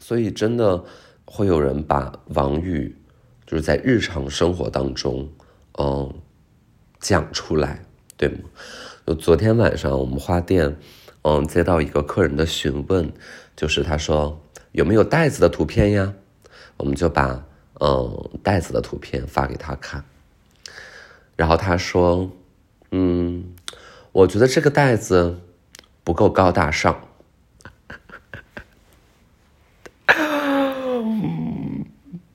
所以真的会有人把王宇就是在日常生活当中，嗯，讲出来，对吗？就昨天晚上我们花店，嗯，接到一个客人的询问，就是他说有没有袋子的图片呀？我们就把嗯袋子的图片发给他看，然后他说，嗯，我觉得这个袋子不够高大上。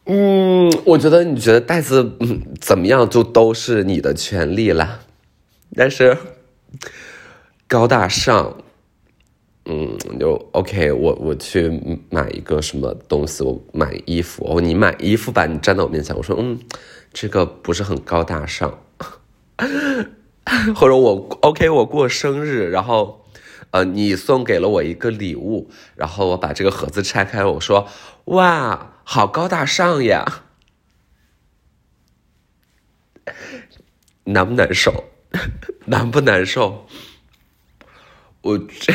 嗯，我觉得你觉得袋子嗯怎么样，就都是你的权利了。但是高大上，嗯，就 OK。我我去买一个什么东西，我买衣服，哦，你买衣服吧，你站在我面前，我说嗯，这个不是很高大上。或者我 OK，我过生日，然后呃，你送给了我一个礼物，然后我把这个盒子拆开，我说哇。好高大上呀，难不难受？难不难受？我这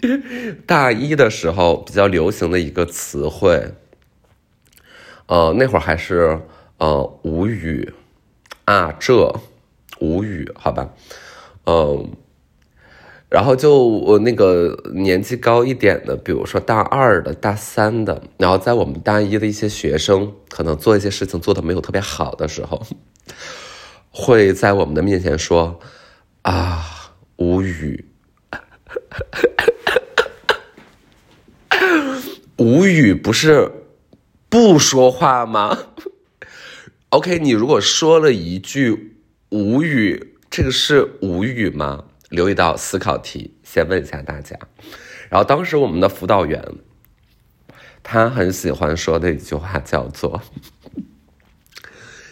大一的时候比较流行的一个词汇，呃，那会儿还是呃无语啊，这无语，好吧，嗯。然后就我那个年纪高一点的，比如说大二的、大三的，然后在我们大一的一些学生，可能做一些事情做的没有特别好的时候，会在我们的面前说：“啊，无语，无语，不是不说话吗？”OK，你如果说了一句无语，这个是无语吗？留一道思考题，先问一下大家。然后当时我们的辅导员，他很喜欢说的一句话叫做：“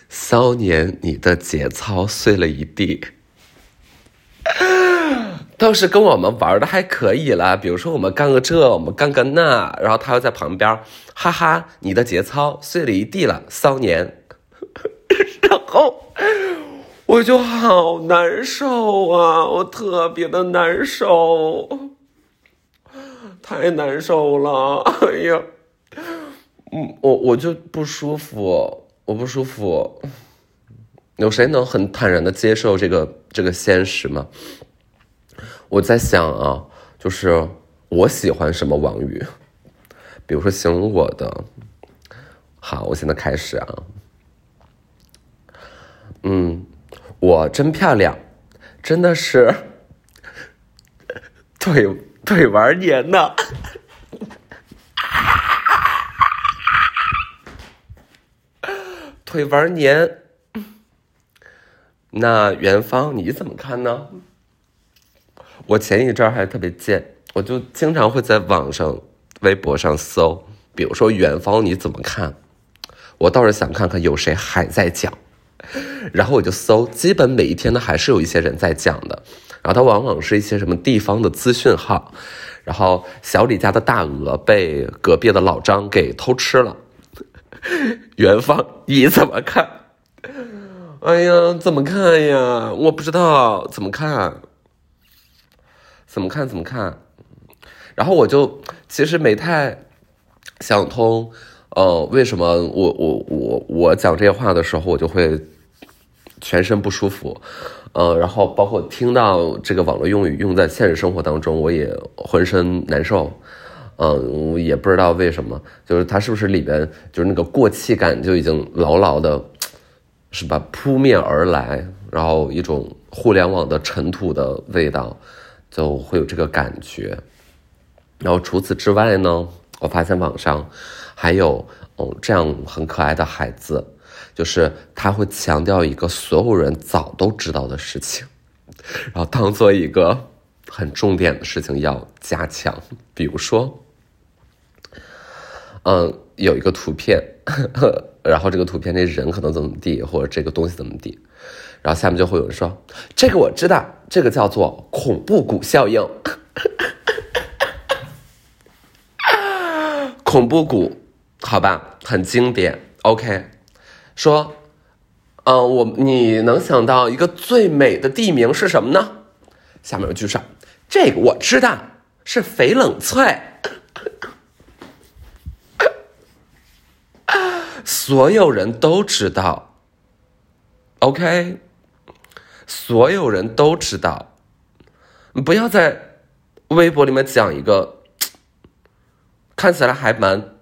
骚年，你的节操碎了一地。” 倒是跟我们玩的还可以了，比如说我们干个这，我们干个那，然后他又在旁边，哈哈，你的节操碎了一地了，骚年。然后。我就好难受啊，我特别的难受，太难受了，哎呀，嗯，我我就不舒服，我不舒服，有谁能很坦然的接受这个这个现实吗？我在想啊，就是我喜欢什么王宇，比如说形容我的，好，我现在开始啊，嗯。我真漂亮，真的是腿腿玩年呢，腿玩年。那元芳你怎么看呢？我前一阵还特别贱，我就经常会在网上、微博上搜，比如说元芳你怎么看？我倒是想看看有谁还在讲。然后我就搜，基本每一天呢还是有一些人在讲的，然后它往往是一些什么地方的资讯号，然后小李家的大鹅被隔壁的老张给偷吃了，元芳你怎么看？哎呀，怎么看呀？我不知道怎么看，怎么看怎么看？然后我就其实没太想通，呃，为什么我我我我讲这些话的时候，我就会。全身不舒服，呃，然后包括听到这个网络用语用在现实生活当中，我也浑身难受，嗯，也不知道为什么，就是它是不是里边就是那个过气感就已经牢牢的，是吧？扑面而来，然后一种互联网的尘土的味道，就会有这个感觉。然后除此之外呢，我发现网上还有哦这样很可爱的孩子。就是他会强调一个所有人早都知道的事情，然后当做一个很重点的事情要加强。比如说，嗯，有一个图片，然后这个图片那人可能怎么地，或者这个东西怎么地，然后下面就会有人说：“这个我知道，这个叫做恐怖谷效应。”恐怖谷，好吧，很经典。OK。说，嗯，我你能想到一个最美的地名是什么呢？下面有句上，这个我知道是翡冷翠。所有人都知道，OK，所有人都知道，不要在微博里面讲一个看起来还蛮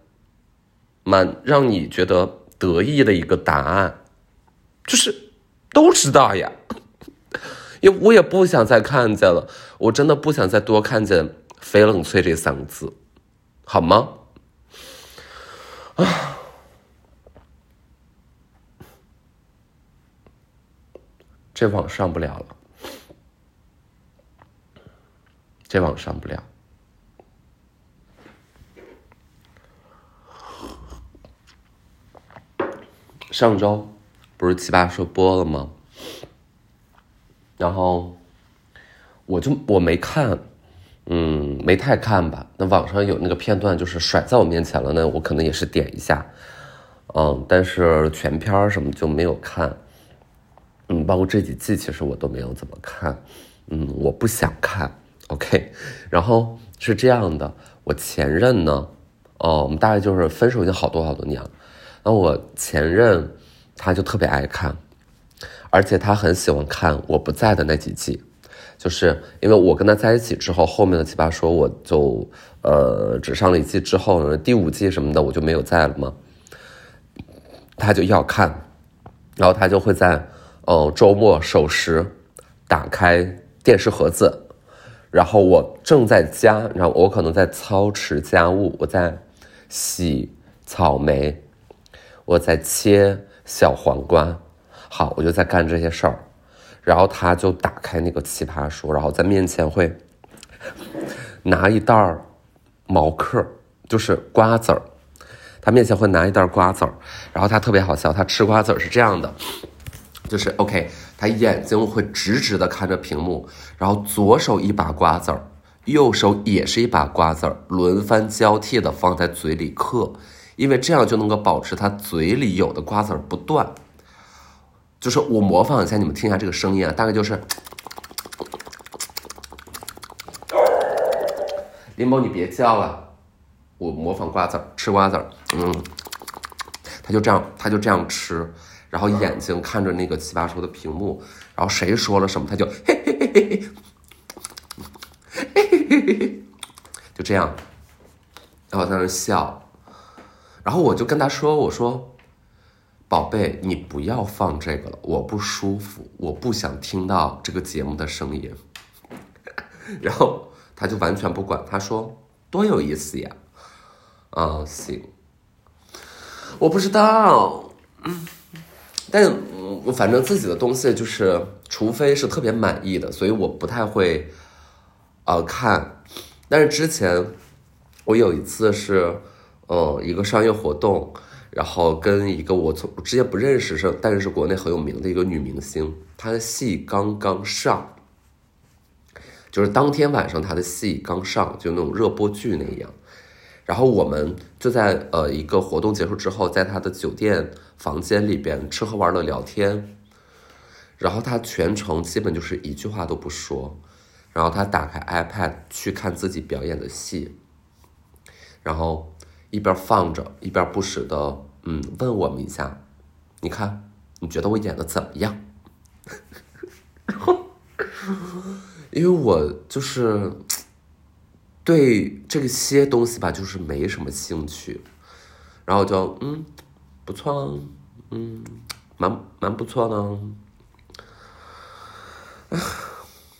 蛮让你觉得得意的一个答案，就是都知道呀，因为我也不想再看见了，我真的不想再多看见“翡冷翠”这三个字，好吗？啊。这网上不了了，这网上不了。上周不是奇葩说播了吗？然后我就我没看，嗯，没太看吧。那网上有那个片段，就是甩在我面前了，那我可能也是点一下，嗯，但是全片什么就没有看。嗯，包括这几季，其实我都没有怎么看，嗯，我不想看，OK。然后是这样的，我前任呢，哦，我们大概就是分手已经好多好多年了。那我前任他就特别爱看，而且他很喜欢看我不在的那几季，就是因为我跟他在一起之后，后面的奇葩说我就呃只上了一季之后呢，第五季什么的我就没有在了嘛，他就要看，然后他就会在。哦，周末守时，打开电视盒子，然后我正在家，然后我可能在操持家务，我在洗草莓，我在切小黄瓜，好，我就在干这些事儿，然后他就打开那个奇葩说，然后在面前会拿一袋儿毛克，就是瓜子儿，他面前会拿一袋瓜子儿，然后他特别好笑，他吃瓜子儿是这样的。就是 OK，他眼睛会直直的看着屏幕，然后左手一把瓜子儿，右手也是一把瓜子儿，轮番交替的放在嘴里嗑，因为这样就能够保持他嘴里有的瓜子儿不断。就是我模仿一下，你们听一下这个声音啊，大概就是，林某你别叫了，我模仿瓜子儿吃瓜子儿，嗯，他就这样，他就这样吃。然后眼睛看着那个奇葩说的屏幕，然后谁说了什么，他就嘿嘿嘿嘿嘿，嘿嘿嘿嘿，就这样，然后在那笑，然后我就跟他说：“我说，宝贝，你不要放这个了，我不舒服，我不想听到这个节目的声音。”然后他就完全不管，他说：“多有意思呀！”啊，行，我不知道，嗯。但我反正自己的东西就是，除非是特别满意的，所以我不太会，呃看。但是之前我有一次是，呃一个商业活动，然后跟一个我从之前不认识是，但是是国内很有名的一个女明星，她的戏刚刚上，就是当天晚上她的戏刚上，就那种热播剧那样。然后我们就在呃一个活动结束之后，在他的酒店房间里边吃喝玩乐聊天，然后他全程基本就是一句话都不说，然后他打开 iPad 去看自己表演的戏，然后一边放着一边不时的嗯问我们一下，你看你觉得我演的怎么样？然 后因为我就是。对这些东西吧，就是没什么兴趣，然后就嗯，不错，嗯，蛮蛮不错的。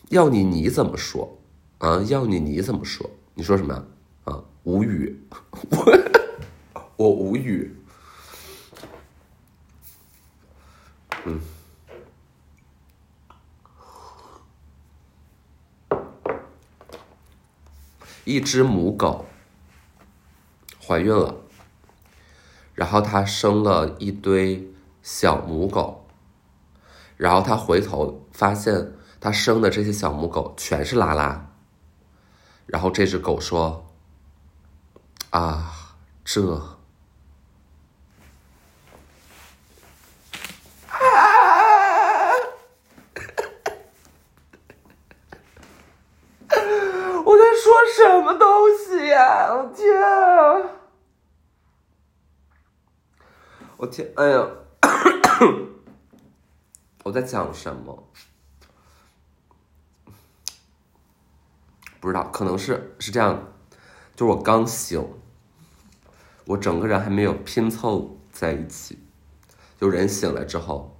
要你你怎么说啊？要你你怎么说？你说什么啊？无语，我 我无语，嗯。一只母狗怀孕了，然后它生了一堆小母狗，然后它回头发现它生的这些小母狗全是拉拉，然后这只狗说：“啊，这 我在说。”什么东西呀！我天！我我天，哎呀，我在讲什么？不知道，可能是是这样，就是我刚醒，我整个人还没有拼凑在一起。就人醒来之后，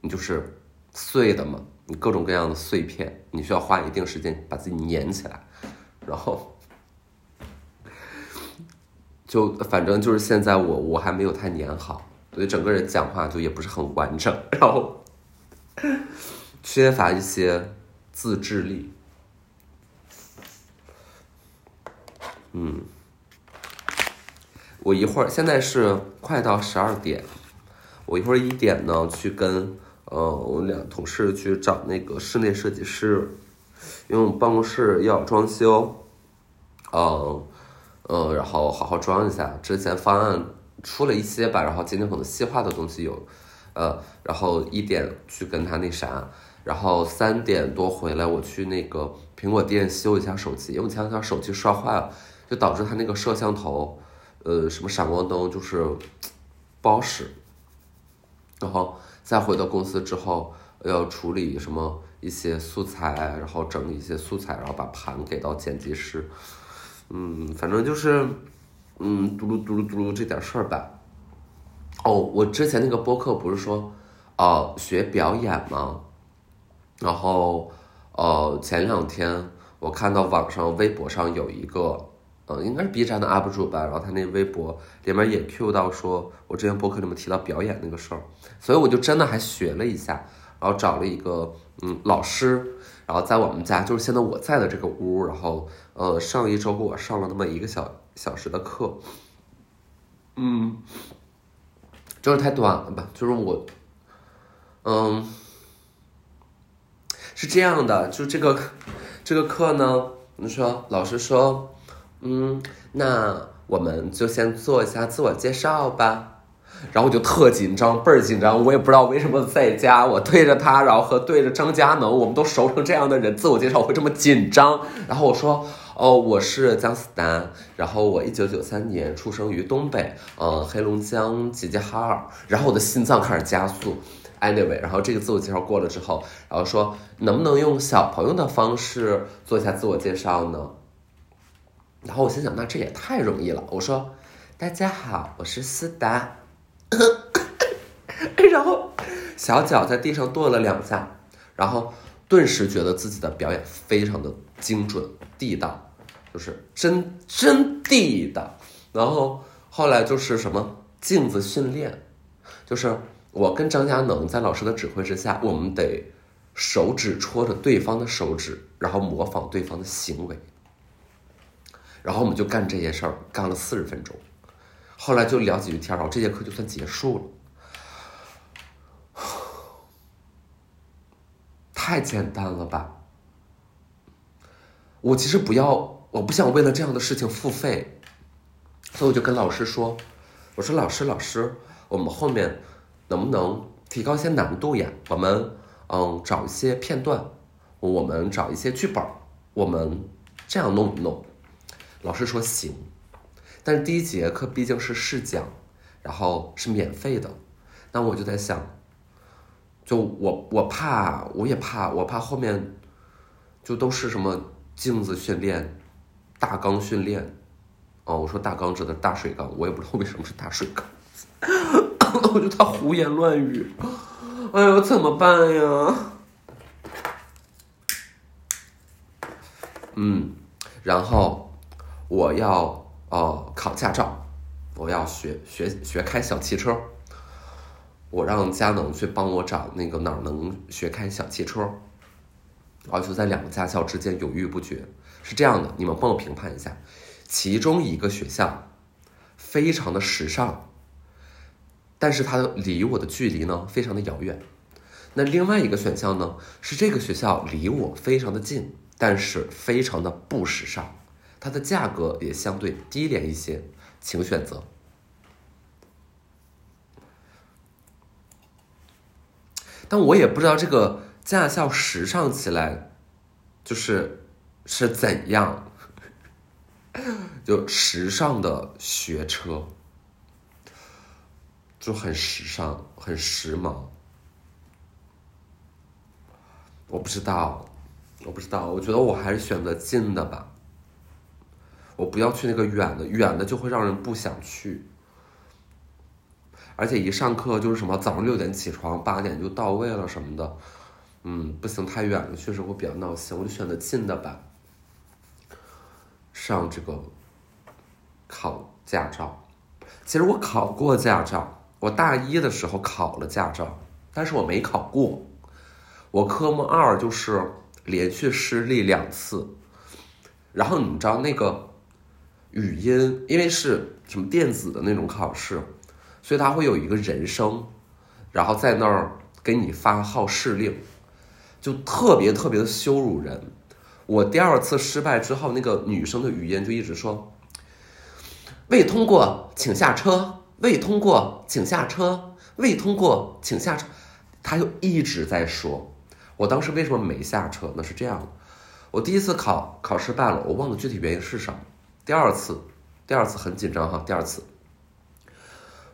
你就是碎的嘛，你各种各样的碎片，你需要花一定时间把自己粘起来，然后。就反正就是现在我我还没有太粘好，所以整个人讲话就也不是很完整，然后缺乏一些自制力。嗯，我一会儿现在是快到十二点，我一会儿一点呢去跟呃我俩同事去找那个室内设计师，因为我们办公室要装修，嗯。嗯，然后好好装一下。之前方案出了一些吧，然后今天可能细化的东西有，呃，然后一点去跟他那啥，然后三点多回来，我去那个苹果店修一下手机，因为前两天手机摔坏了，就导致它那个摄像头，呃，什么闪光灯就是不好使。然后再回到公司之后，要处理什么一些素材，然后整理一些素材，然后把盘给到剪辑师。嗯，反正就是，嗯，嘟噜嘟噜嘟噜这点事儿吧。哦，我之前那个播客不是说，哦，学表演吗？然后，呃，前两天我看到网上微博上有一个，呃，应该是 B 站的 UP 主吧，然后他那微博里面也 Q 到说，我之前博客里面提到表演那个事儿，所以我就真的还学了一下，然后找了一个嗯老师。然后在我们家，就是现在我在的这个屋，然后呃，上一周给我上了那么一个小小时的课，嗯，就是太短了吧？就是我，嗯，是这样的，就这个这个课呢，你说老师说，嗯，那我们就先做一下自我介绍吧。然后我就特紧张，倍儿紧张。我也不知道为什么在家，我对着他，然后和对着张佳能，我们都熟成这样的人，自我介绍会这么紧张。然后我说：“哦，我是姜思达，然后我一九九三年出生于东北，嗯，黑龙江齐齐哈尔。”然后我的心脏开始加速。Anyway，然后这个自我介绍过了之后，然后说能不能用小朋友的方式做一下自我介绍呢？然后我心想，那这也太容易了。我说：“大家好，我是思达。”然后小脚在地上跺了两下，然后顿时觉得自己的表演非常的精准地道，就是真真地道。然后后来就是什么镜子训练，就是我跟张佳能在老师的指挥之下，我们得手指戳着对方的手指，然后模仿对方的行为，然后我们就干这些事儿，干了四十分钟。后来就聊几句天然后这节课就算结束了。太简单了吧？我其实不要，我不想为了这样的事情付费，所以我就跟老师说：“我说老师，老师，我们后面能不能提高一些难度呀？我们嗯，找一些片段，我们找一些剧本，我们这样弄一弄。”老师说行。但是第一节课毕竟是试讲，然后是免费的，那我就在想，就我我怕，我也怕，我怕后面就都是什么镜子训练、大缸训练，哦，我说大缸指的大水缸，我也不知道为什么是大水缸，我就他胡言乱语，哎呦怎么办呀？嗯，然后我要。呃，考驾照，我要学学学开小汽车。我让佳能去帮我找那个哪儿能学开小汽车，然后就在两个驾校之间犹豫不决。是这样的，你们帮我评判一下，其中一个学校非常的时尚，但是它离我的距离呢非常的遥远。那另外一个选项呢是这个学校离我非常的近，但是非常的不时尚。它的价格也相对低廉一些，请选择。但我也不知道这个驾校时尚起来，就是是怎样，就时尚的学车，就很时尚，很时髦。我不知道，我不知道，我觉得我还是选择近的吧。我不要去那个远的，远的就会让人不想去。而且一上课就是什么早上六点起床，八点就到位了什么的，嗯，不行，太远了，确实会比较闹心。我就选择近的吧。上这个考驾照，其实我考过驾照，我大一的时候考了驾照，但是我没考过。我科目二就是连续失利两次，然后你知道那个语音，因为是什么电子的那种考试。所以他会有一个人声，然后在那儿给你发号施令，就特别特别的羞辱人。我第二次失败之后，那个女生的语音就一直说：“未通过，请下车；未通过，请下车；未通过，请下车。”他就一直在说。我当时为什么没下车？那是这样的，我第一次考考失败了，我忘了具体原因是什么。第二次，第二次很紧张哈，第二次。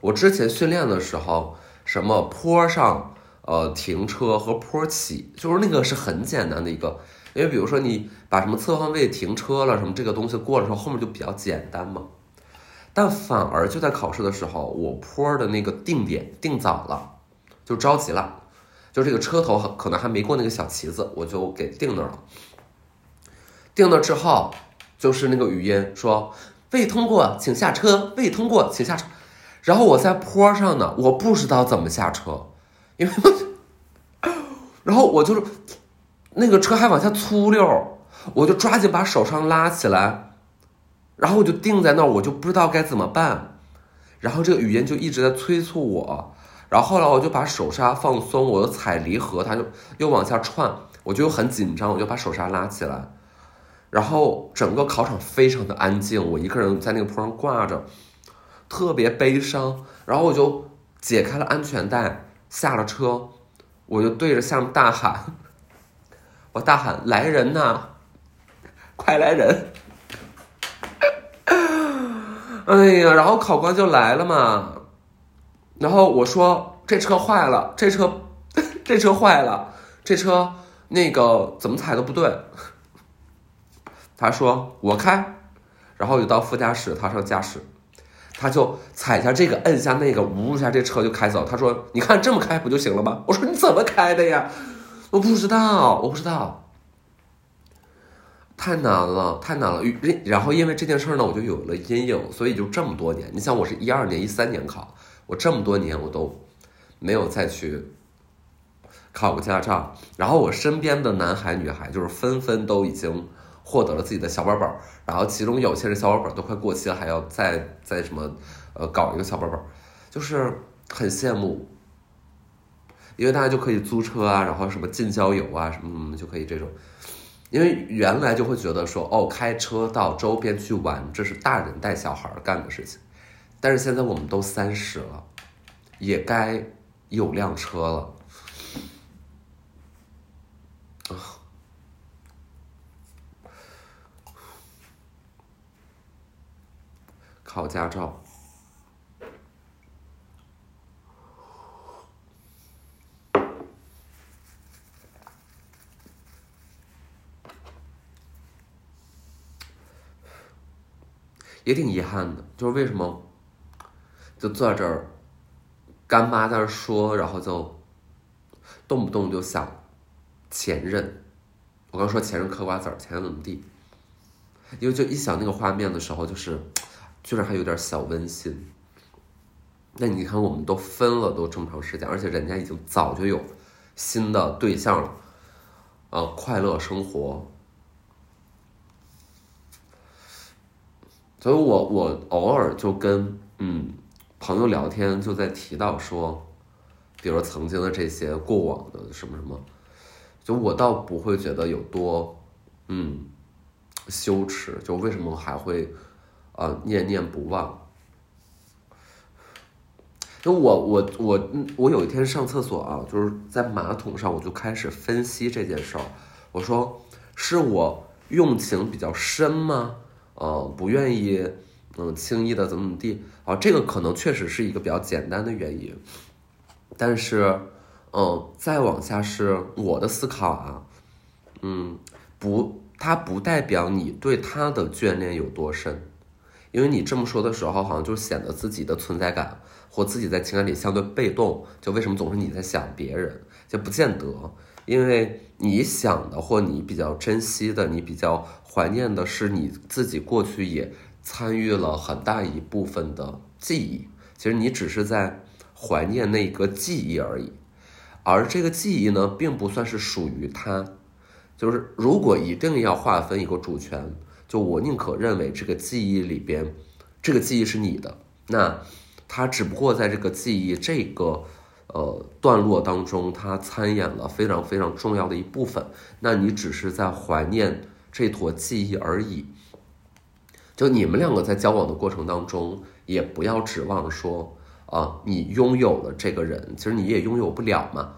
我之前训练的时候，什么坡上呃停车和坡起，就是那个是很简单的一个，因为比如说你把什么侧方位停车了什么这个东西过了之后，后面就比较简单嘛。但反而就在考试的时候，我坡的那个定点定早了，就着急了，就这个车头可能还没过那个小旗子，我就给定那儿了。定那之后，就是那个语音说未通过，请下车；未通过，请下车。然后我在坡上呢，我不知道怎么下车，因为，然后我就是那个车还往下粗溜，我就抓紧把手上拉起来，然后我就定在那儿，我就不知道该怎么办，然后这个语音就一直在催促我，然后后来我就把手刹放松，我又踩离合，它就又往下窜，我就很紧张，我就把手刹拉起来，然后整个考场非常的安静，我一个人在那个坡上挂着。特别悲伤，然后我就解开了安全带，下了车，我就对着下面大喊：“ 我大喊来人呐，快来人！” 哎呀，然后考官就来了嘛，然后我说：“这车坏了，这车，这车坏了，这车那个怎么踩都不对。”他说：“我开。”然后就到副驾驶，他上驾驶。他就踩下这个，摁下那个，呜一下，这车就开走。他说：“你看这么开不就行了吗？”我说：“你怎么开的呀？”我不知道，我不知道，太难了，太难了。然后因为这件事呢，我就有了阴影，所以就这么多年。你想，我是一二年、一三年考，我这么多年我都没有再去考个驾照。然后我身边的男孩女孩就是纷纷都已经。获得了自己的小本本，然后其中有些人小本本都快过期了，还要再再什么，呃，搞一个小本本，就是很羡慕，因为大家就可以租车啊，然后什么近郊游啊，什么什么就可以这种，因为原来就会觉得说，哦，开车到周边去玩，这是大人带小孩干的事情，但是现在我们都三十了，也该有辆车了，考驾照，也挺遗憾的。就是为什么，就坐在这儿，干妈在那说，然后就动不动就想前任。我刚说前任嗑瓜子儿，前任怎么地？因为就一想那个画面的时候，就是。居然还有点小温馨。那你看，我们都分了都这么长时间，而且人家已经早就有新的对象了，呃，快乐生活。所以我我偶尔就跟嗯朋友聊天，就在提到说，比如曾经的这些过往的什么什么，就我倒不会觉得有多嗯羞耻，就为什么还会。啊，念念不忘。那我我我我有一天上厕所啊，就是在马桶上，我就开始分析这件事儿。我说，是我用情比较深吗？呃，不愿意嗯，轻易的怎么怎么地啊，这个可能确实是一个比较简单的原因，但是，嗯，再往下是我的思考啊，嗯，不，它不代表你对他的眷恋有多深，因为你这么说的时候，好像就显得自己的存在感或自己在情感里相对被动，就为什么总是你在想别人，就不见得，因为你想的或你比较珍惜的，你比较怀念的是你自己过去也。参与了很大一部分的记忆，其实你只是在怀念那个记忆而已，而这个记忆呢，并不算是属于他。就是如果一定要划分一个主权，就我宁可认为这个记忆里边，这个记忆是你的，那他只不过在这个记忆这个呃段落当中，他参演了非常非常重要的一部分，那你只是在怀念这坨记忆而已。就你们两个在交往的过程当中，也不要指望说啊，你拥有了这个人，其实你也拥有不了嘛。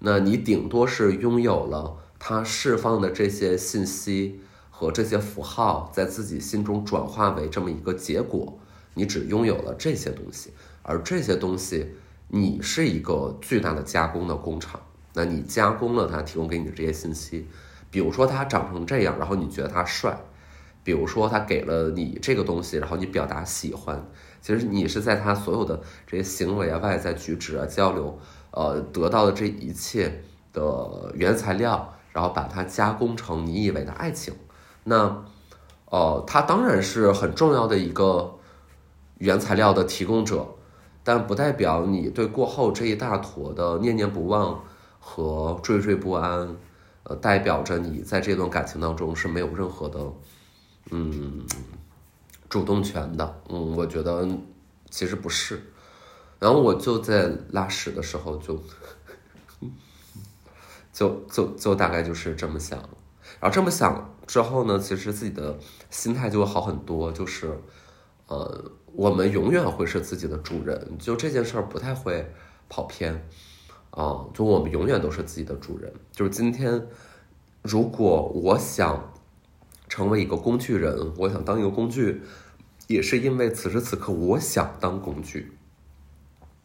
那你顶多是拥有了他释放的这些信息和这些符号，在自己心中转化为这么一个结果。你只拥有了这些东西，而这些东西，你是一个巨大的加工的工厂。那你加工了他提供给你的这些信息，比如说他长成这样，然后你觉得他帅。比如说，他给了你这个东西，然后你表达喜欢，其实你是在他所有的这些行为啊、外在举止啊、交流，呃，得到的这一切的原材料，然后把它加工成你以为的爱情。那，呃，他当然是很重要的一个原材料的提供者，但不代表你对过后这一大坨的念念不忘和惴惴不安，呃，代表着你在这段感情当中是没有任何的。嗯，主动权的，嗯，我觉得其实不是。然后我就在拉屎的时候就，就就就大概就是这么想。然后这么想之后呢，其实自己的心态就会好很多。就是，呃，我们永远会是自己的主人，就这件事儿不太会跑偏。啊，就我们永远都是自己的主人。就是今天，如果我想。成为一个工具人，我想当一个工具，也是因为此时此刻我想当工具。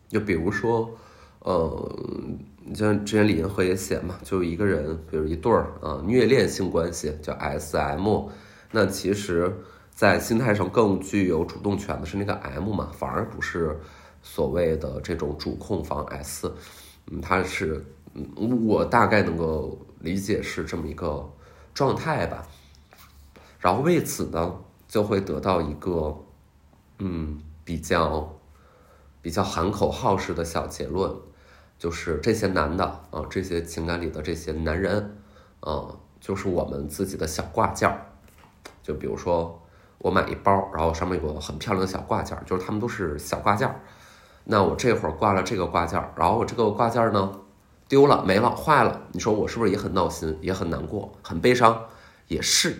就比如说，呃，像之前李银河也写嘛，就一个人，比如一对儿啊，虐恋性关系叫 S M，那其实，在心态上更具有主动权的是那个 M 嘛，反而不是所谓的这种主控方 S，嗯，他是，我大概能够理解是这么一个状态吧。然后为此呢，就会得到一个，嗯，比较比较喊口号式的小结论，就是这些男的啊，这些情感里的这些男人，啊，就是我们自己的小挂件儿。就比如说我买一包，然后上面有个很漂亮的小挂件儿，就是他们都是小挂件儿。那我这会儿挂了这个挂件儿，然后我这个挂件儿呢丢了、没了、坏了，你说我是不是也很闹心、也很难过、很悲伤？也是。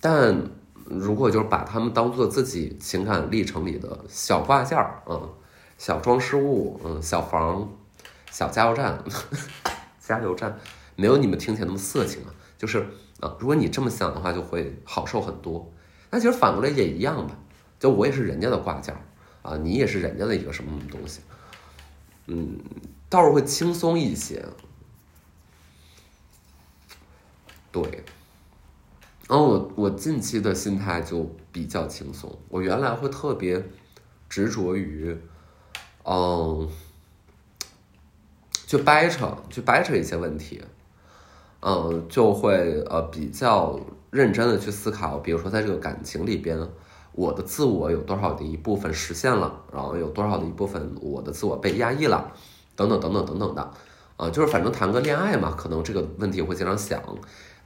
但如果就是把他们当做自己情感历程里的小挂件儿，嗯，小装饰物，嗯，小房，小加油站，加油站，没有你们听起来那么色情啊。就是啊，如果你这么想的话，就会好受很多。那其实反过来也一样吧，就我也是人家的挂件啊，你也是人家的一个什么什么东西，嗯，倒是会轻松一些。对。然后我我近期的心态就比较轻松。我原来会特别执着于，嗯，去掰扯，去掰扯一些问题，嗯，就会呃比较认真的去思考。比如说，在这个感情里边，我的自我有多少的一部分实现了，然后有多少的一部分我的自我被压抑了，等等等等等等的，啊，就是反正谈个恋爱嘛，可能这个问题会经常想。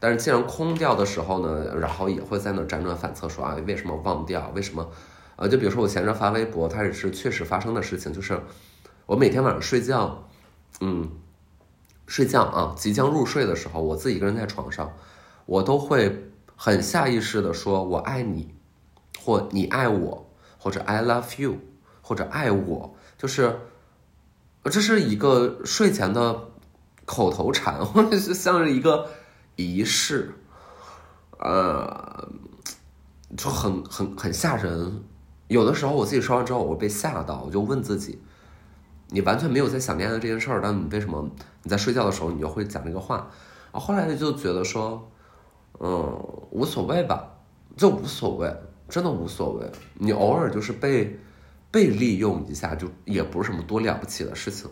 但是既然空掉的时候呢，然后也会在那辗转反侧，说啊，为什么忘掉？为什么？呃，就比如说我前阵发微博，它也是确实发生的事情，就是我每天晚上睡觉，嗯，睡觉啊，即将入睡的时候，我自己一个人在床上，我都会很下意识的说“我爱你”或“你爱我”或者 “I love you” 或者“爱我”，就是这是一个睡前的口头禅，或者是像是一个。仪式，呃，就很很很吓人。有的时候我自己说完之后，我被吓到，我就问自己：你完全没有在想恋爱这件事儿，但你为什么你在睡觉的时候你就会讲这个话？啊，后来就觉得说，嗯，无所谓吧，就无所谓，真的无所谓。你偶尔就是被被利用一下，就也不是什么多了不起的事情。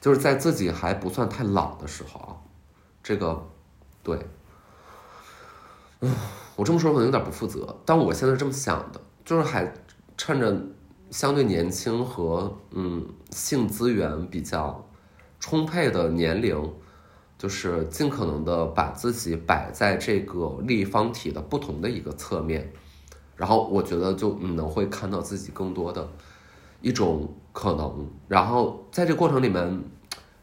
就是在自己还不算太老的时候啊，这个，对，嗯。我这么说可能有点不负责，但我现在这么想的，就是还趁着相对年轻和嗯性资源比较充沛的年龄，就是尽可能的把自己摆在这个立方体的不同的一个侧面，然后我觉得就你能会看到自己更多的一种可能，然后在这过程里面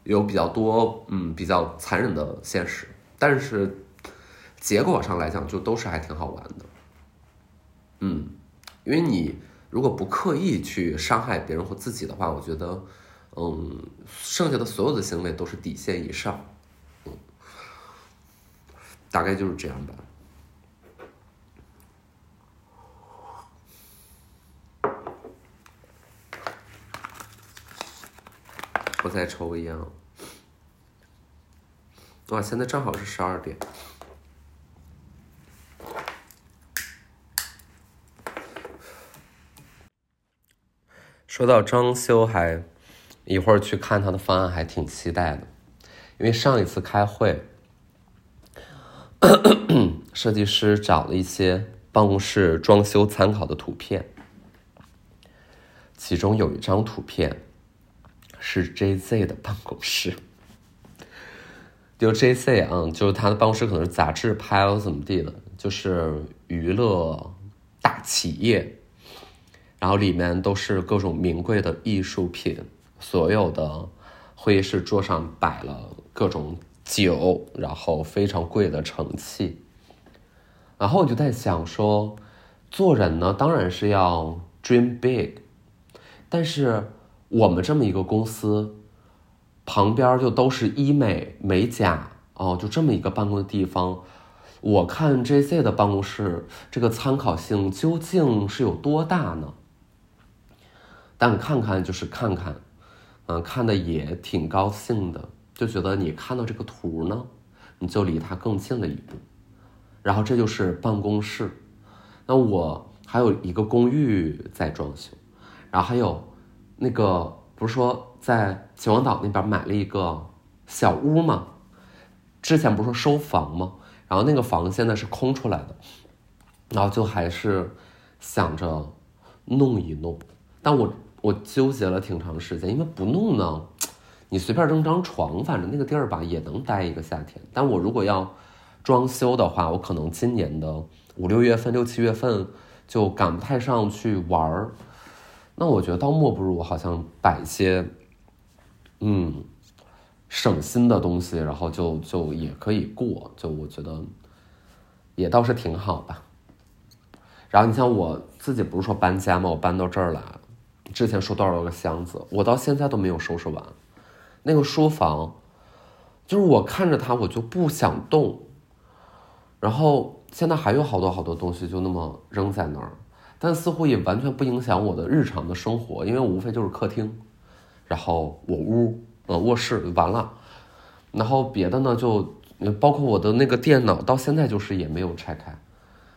有比较多嗯比较残忍的现实，但是。结果上来讲，就都是还挺好玩的，嗯，因为你如果不刻意去伤害别人或自己的话，我觉得，嗯，剩下的所有的行为都是底线以上，嗯，大概就是这样吧。我再抽个烟，哇，现在正好是十二点。说到装修，还一会儿去看他的方案，还挺期待的。因为上一次开会，设计师找了一些办公室装修参考的图片，其中有一张图片是 JZ 的办公室。就 JZ 啊，就是他的办公室可能是杂志拍了怎么地的，就是娱乐大企业。然后里面都是各种名贵的艺术品，所有的会议室桌上摆了各种酒，然后非常贵的盛器。然后我就在想说，做人呢当然是要 dream big，但是我们这么一个公司，旁边就都是医美美甲哦，就这么一个办公的地方，我看 J C 的办公室这个参考性究竟是有多大呢？但看看就是看看，嗯，看的也挺高兴的，就觉得你看到这个图呢，你就离他更近了一步。然后这就是办公室，那我还有一个公寓在装修，然后还有那个不是说在秦皇岛那边买了一个小屋吗？之前不是说收房吗？然后那个房现在是空出来的，然后就还是想着弄一弄，但我。我纠结了挺长时间，因为不弄呢，你随便扔张床，反正那个地儿吧也能待一个夏天。但我如果要装修的话，我可能今年的五六月份、六七月份就赶不太上去玩儿。那我觉得倒莫不如我好像摆一些，嗯，省心的东西，然后就就也可以过，就我觉得也倒是挺好吧。然后你像我自己不是说搬家吗？我搬到这儿来。之前说多少个箱子，我到现在都没有收拾完。那个书房，就是我看着它，我就不想动。然后现在还有好多好多东西就那么扔在那儿，但似乎也完全不影响我的日常的生活，因为我无非就是客厅，然后我屋，呃，卧室完了。然后别的呢，就包括我的那个电脑，到现在就是也没有拆开，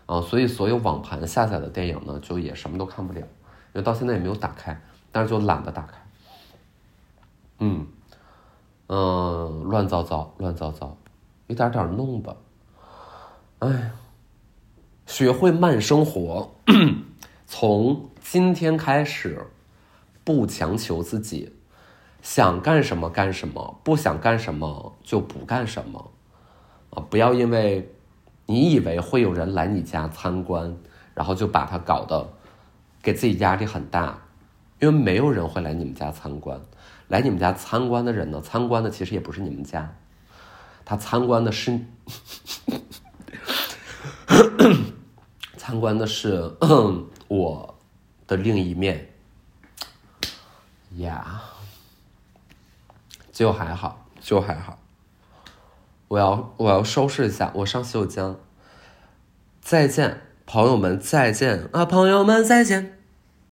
啊，所以所有网盘下载的电影呢，就也什么都看不了。因为到现在也没有打开，但是就懒得打开。嗯，嗯，乱糟糟，乱糟糟，一点点弄吧。哎，学会慢生活，从今天开始，不强求自己，想干什么干什么，不想干什么就不干什么。啊，不要因为你以为会有人来你家参观，然后就把它搞得。给自己压力很大，因为没有人会来你们家参观。来你们家参观的人呢，参观的其实也不是你们家，他参观的是，参观的是 我的另一面。呀，就还好，就还好。我要我要收拾一下，我上洗手间。再见，朋友们再见啊，朋友们再见。